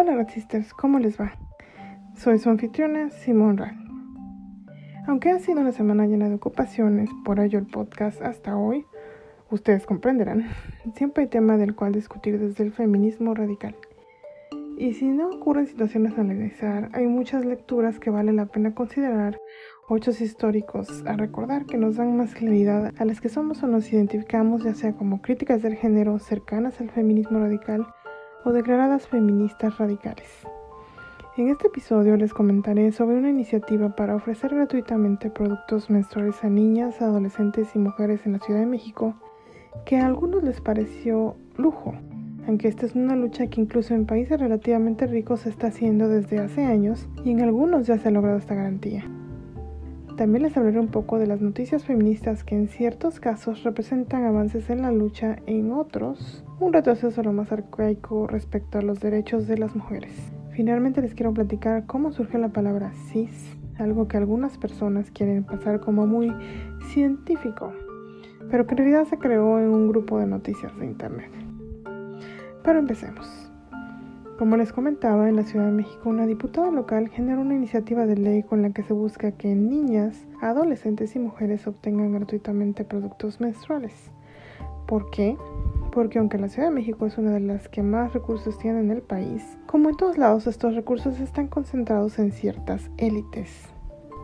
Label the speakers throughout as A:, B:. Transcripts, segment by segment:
A: Hola Ratsisters, ¿cómo les va? Soy su anfitriona Simón Ra. Aunque ha sido una semana llena de ocupaciones, por ello el podcast hasta hoy, ustedes comprenderán, siempre hay tema del cual discutir desde el feminismo radical. Y si no ocurren situaciones a analizar, hay muchas lecturas que vale la pena considerar, hechos históricos a recordar que nos dan más claridad a las que somos o nos identificamos, ya sea como críticas del género cercanas al feminismo radical declaradas feministas radicales. En este episodio les comentaré sobre una iniciativa para ofrecer gratuitamente productos menstruales a niñas, adolescentes y mujeres en la Ciudad de México que a algunos les pareció lujo aunque esta es una lucha que incluso en países relativamente ricos se está haciendo desde hace años y en algunos ya se ha logrado esta garantía. También les hablaré un poco de las noticias feministas que en ciertos casos representan avances en la lucha, en otros un retroceso lo más arcaico respecto a los derechos de las mujeres. Finalmente les quiero platicar cómo surge la palabra cis, algo que algunas personas quieren pasar como muy científico, pero que en realidad se creó en un grupo de noticias de internet. Pero empecemos. Como les comentaba, en la Ciudad de México una diputada local generó una iniciativa de ley con la que se busca que niñas, adolescentes y mujeres obtengan gratuitamente productos menstruales. ¿Por qué? Porque aunque la Ciudad de México es una de las que más recursos tiene en el país, como en todos lados estos recursos están concentrados en ciertas élites.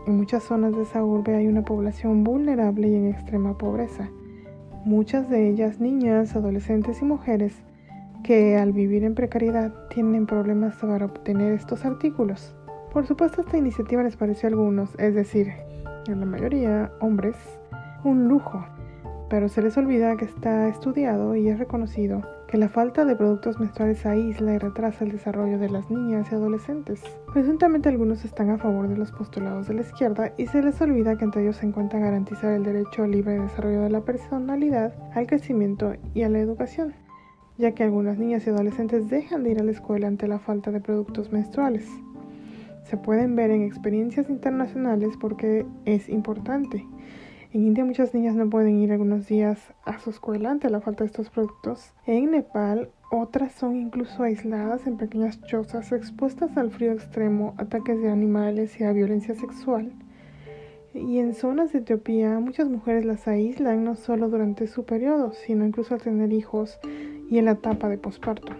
A: En muchas zonas de esa urbe hay una población vulnerable y en extrema pobreza. Muchas de ellas niñas, adolescentes y mujeres que al vivir en precariedad tienen problemas para obtener estos artículos. Por supuesto esta iniciativa les pareció a algunos, es decir, a la mayoría hombres, un lujo, pero se les olvida que está estudiado y es reconocido que la falta de productos menstruales aísla y retrasa el desarrollo de las niñas y adolescentes. Presuntamente algunos están a favor de los postulados de la izquierda y se les olvida que entre ellos se encuentra garantizar el derecho al libre desarrollo de la personalidad, al crecimiento y a la educación ya que algunas niñas y adolescentes dejan de ir a la escuela ante la falta de productos menstruales. Se pueden ver en experiencias internacionales porque es importante. En India muchas niñas no pueden ir algunos días a su escuela ante la falta de estos productos. En Nepal otras son incluso aisladas en pequeñas chozas expuestas al frío extremo, ataques de animales y a violencia sexual. Y en zonas de Etiopía muchas mujeres las aíslan no solo durante su periodo, sino incluso al tener hijos y en la etapa de posparto.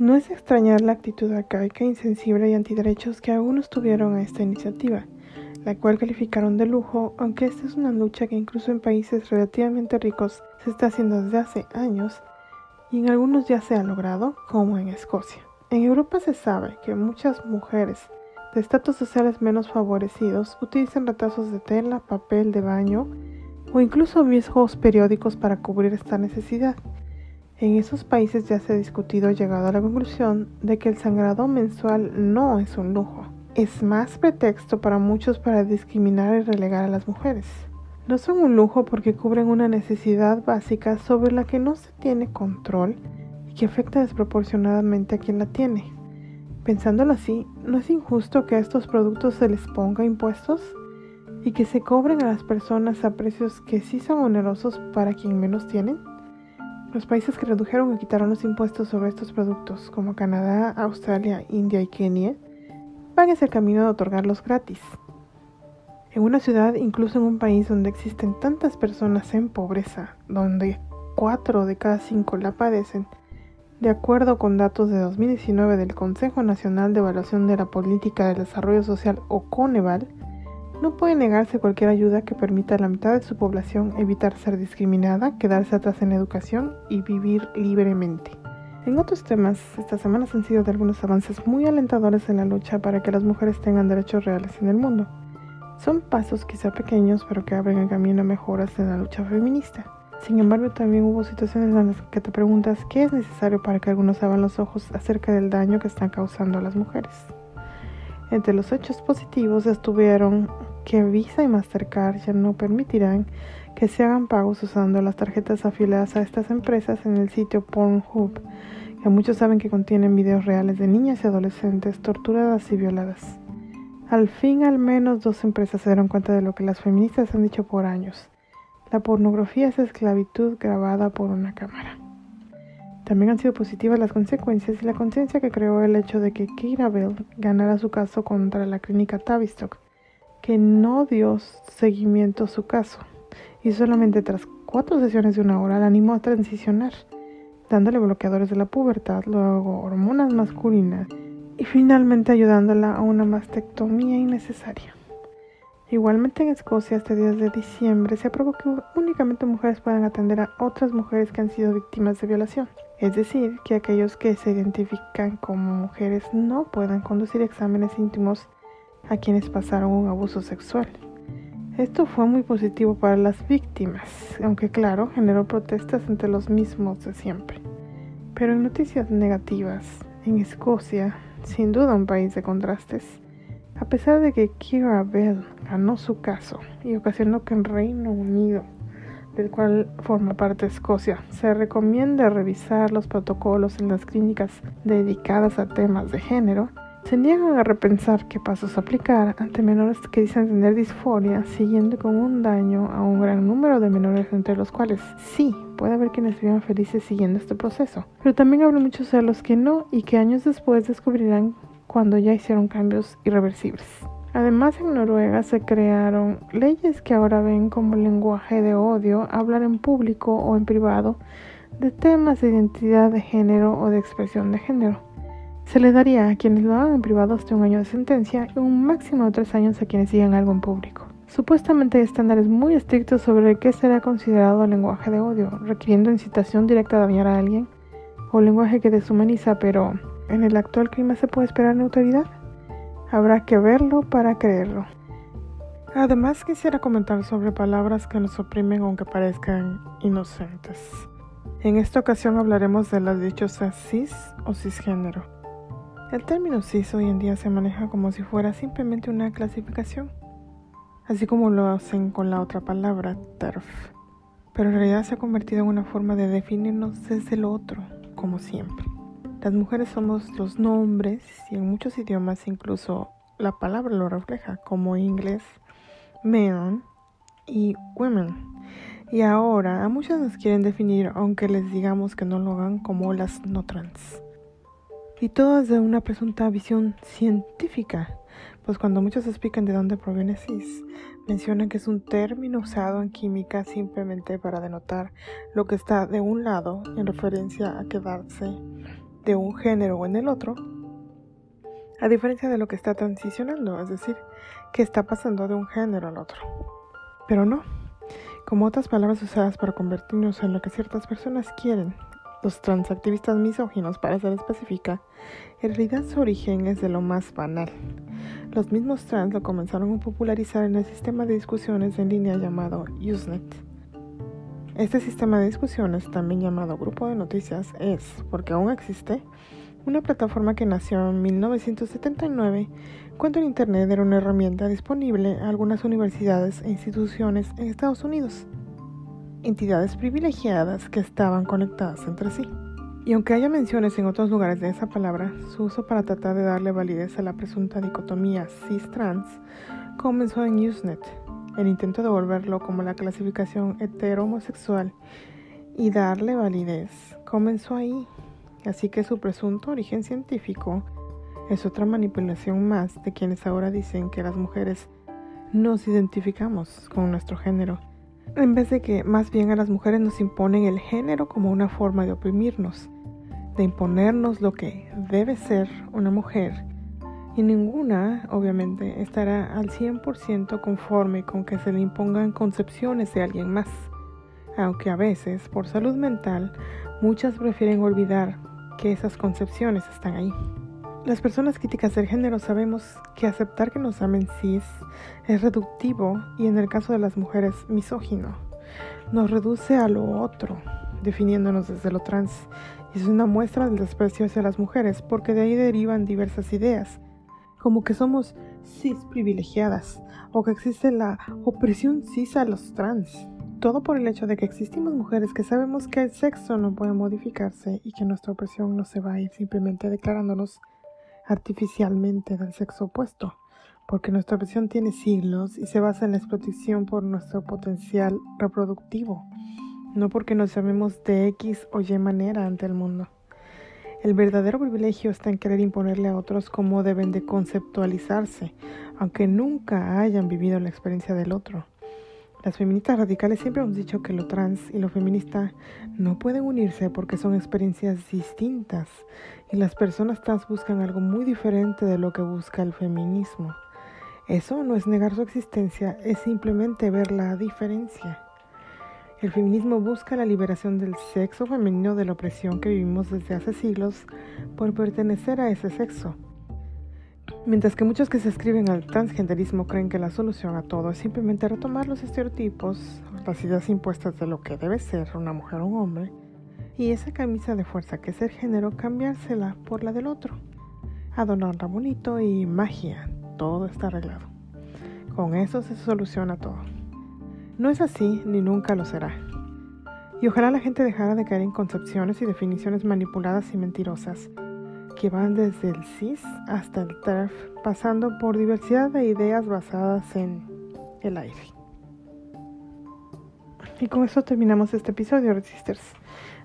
A: No es extrañar la actitud arcaica, insensible y antiderechos que algunos tuvieron a esta iniciativa, la cual calificaron de lujo, aunque esta es una lucha que incluso en países relativamente ricos se está haciendo desde hace años y en algunos ya se ha logrado, como en Escocia. En Europa se sabe que muchas mujeres de estatus sociales menos favorecidos utilizan retazos de tela, papel de baño o incluso viejos periódicos para cubrir esta necesidad. En esos países ya se ha discutido llegado a la conclusión de que el sangrado mensual no es un lujo, es más pretexto para muchos para discriminar y relegar a las mujeres. No son un lujo porque cubren una necesidad básica sobre la que no se tiene control y que afecta desproporcionadamente a quien la tiene. Pensándolo así, ¿no es injusto que a estos productos se les ponga impuestos y que se cobren a las personas a precios que sí son onerosos para quien menos tienen? Los países que redujeron o quitaron los impuestos sobre estos productos, como Canadá, Australia, India y Kenia, hacia el camino de otorgarlos gratis. En una ciudad, incluso en un país donde existen tantas personas en pobreza, donde 4 de cada 5 la padecen, de acuerdo con datos de 2019 del Consejo Nacional de Evaluación de la Política de Desarrollo Social o Coneval, no puede negarse cualquier ayuda que permita a la mitad de su población evitar ser discriminada, quedarse atrás en educación y vivir libremente. En otros temas, estas semanas han sido de algunos avances muy alentadores en la lucha para que las mujeres tengan derechos reales en el mundo. Son pasos quizá pequeños, pero que abren el camino a mejoras en la lucha feminista. Sin embargo, también hubo situaciones en las que te preguntas qué es necesario para que algunos abran los ojos acerca del daño que están causando a las mujeres. Entre los hechos positivos estuvieron que Visa y Mastercard ya no permitirán que se hagan pagos usando las tarjetas afiliadas a estas empresas en el sitio Pornhub, que muchos saben que contienen videos reales de niñas y adolescentes torturadas y violadas. Al fin al menos dos empresas se dieron cuenta de lo que las feministas han dicho por años. La pornografía es esclavitud grabada por una cámara. También han sido positivas las consecuencias y la conciencia que creó el hecho de que Kira Bell ganara su caso contra la clínica Tavistock, que no dio seguimiento a su caso y solamente tras cuatro sesiones de una hora la animó a transicionar, dándole bloqueadores de la pubertad, luego hormonas masculinas y finalmente ayudándola a una mastectomía innecesaria. Igualmente en Escocia, este 10 de diciembre, se aprobó que únicamente mujeres puedan atender a otras mujeres que han sido víctimas de violación. Es decir, que aquellos que se identifican como mujeres no puedan conducir exámenes íntimos a quienes pasaron un abuso sexual. Esto fue muy positivo para las víctimas, aunque claro, generó protestas entre los mismos de siempre. Pero en noticias negativas, en Escocia, sin duda un país de contrastes, a pesar de que Kira Bell ganó su caso y ocasionó que en Reino Unido, del cual forma parte Escocia, se recomienda revisar los protocolos en las clínicas dedicadas a temas de género, se niegan a repensar qué pasos aplicar ante menores que dicen tener disforia, siguiendo con un daño a un gran número de menores entre los cuales sí puede haber quienes vivan felices siguiendo este proceso, pero también habrá muchos de los que no y que años después descubrirán cuando ya hicieron cambios irreversibles. Además, en Noruega se crearon leyes que ahora ven como lenguaje de odio hablar en público o en privado de temas de identidad de género o de expresión de género. Se le daría a quienes lo hagan en privado hasta un año de sentencia y un máximo de tres años a quienes digan algo en público. Supuestamente hay estándares muy estrictos sobre qué será considerado lenguaje de odio, requiriendo incitación directa a dañar a alguien, o lenguaje que deshumaniza, pero ¿En el actual clima se puede esperar neutralidad? Habrá que verlo para creerlo. Además quisiera comentar sobre palabras que nos oprimen aunque parezcan inocentes. En esta ocasión hablaremos de las dichosas cis o cisgénero. El término cis hoy en día se maneja como si fuera simplemente una clasificación, así como lo hacen con la otra palabra, TERF, pero en realidad se ha convertido en una forma de definirnos desde lo otro, como siempre. Las mujeres somos los nombres y en muchos idiomas incluso la palabra lo refleja, como en inglés men y women. Y ahora a muchos nos quieren definir, aunque les digamos que no lo hagan, como las no trans. Y todo desde una presunta visión científica, pues cuando muchos explican de dónde proviene cis, mencionan que es un término usado en química simplemente para denotar lo que está de un lado en referencia a quedarse de un género o en el otro, a diferencia de lo que está transicionando, es decir, que está pasando de un género al otro. Pero no, como otras palabras usadas para convertirnos en lo que ciertas personas quieren, los transactivistas misóginos, para ser específica, en realidad su origen es de lo más banal. Los mismos trans lo comenzaron a popularizar en el sistema de discusiones en línea llamado Usenet este sistema de discusiones, también llamado grupo de noticias, es, porque aún existe, una plataforma que nació en 1979 cuando el Internet era una herramienta disponible a algunas universidades e instituciones en Estados Unidos, entidades privilegiadas que estaban conectadas entre sí. Y aunque haya menciones en otros lugares de esa palabra, su uso para tratar de darle validez a la presunta dicotomía cis-trans comenzó en Usenet, el intento de volverlo como la clasificación hetero-homosexual y darle validez comenzó ahí, así que su presunto origen científico es otra manipulación más de quienes ahora dicen que las mujeres nos identificamos con nuestro género, en vez de que más bien a las mujeres nos imponen el género como una forma de oprimirnos, de imponernos lo que debe ser una mujer y ninguna, obviamente, estará al 100% conforme con que se le impongan concepciones de alguien más, aunque a veces, por salud mental, muchas prefieren olvidar que esas concepciones están ahí. Las personas críticas del género sabemos que aceptar que nos amen cis es reductivo y en el caso de las mujeres misógino. Nos reduce a lo otro, definiéndonos desde lo trans, y es una muestra del desprecio hacia las mujeres porque de ahí derivan diversas ideas como que somos cis privilegiadas o que existe la opresión cis a los trans. Todo por el hecho de que existimos mujeres que sabemos que el sexo no puede modificarse y que nuestra opresión no se va a ir simplemente declarándonos artificialmente del sexo opuesto, porque nuestra opresión tiene siglos y se basa en la explotación por nuestro potencial reproductivo. no porque nos llamemos de X o Y manera ante el mundo. El verdadero privilegio está en querer imponerle a otros cómo deben de conceptualizarse, aunque nunca hayan vivido la experiencia del otro. Las feministas radicales siempre hemos dicho que lo trans y lo feminista no pueden unirse porque son experiencias distintas y las personas trans buscan algo muy diferente de lo que busca el feminismo. Eso no es negar su existencia, es simplemente ver la diferencia. El feminismo busca la liberación del sexo femenino de la opresión que vivimos desde hace siglos por pertenecer a ese sexo. Mientras que muchos que se escriben al transgenderismo creen que la solución a todo es simplemente retomar los estereotipos, las ideas impuestas de lo que debe ser una mujer o un hombre, y esa camisa de fuerza que es el género cambiársela por la del otro. Adornarla bonito y magia, todo está arreglado. Con eso se soluciona todo. No es así ni nunca lo será. Y ojalá la gente dejara de caer en concepciones y definiciones manipuladas y mentirosas, que van desde el CIS hasta el TERF, pasando por diversidad de ideas basadas en el aire. Y con eso terminamos este episodio, Resisters.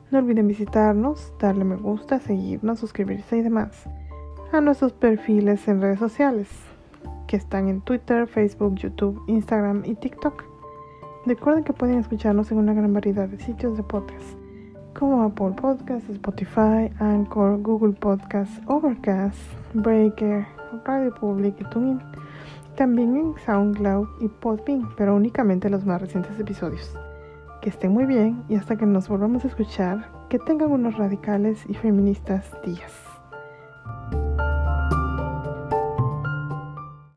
A: No olviden visitarnos, darle me gusta, seguirnos, suscribirse y demás a nuestros perfiles en redes sociales, que están en Twitter, Facebook, YouTube, Instagram y TikTok. Recuerden que pueden escucharnos en una gran variedad de sitios de podcast, como Apple Podcasts, Spotify, Anchor, Google Podcasts, Overcast, Breaker, Radio Public y TuneIn. También en SoundCloud y Podbean, pero únicamente los más recientes episodios. Que estén muy bien y hasta que nos volvamos a escuchar, que tengan unos radicales y feministas días.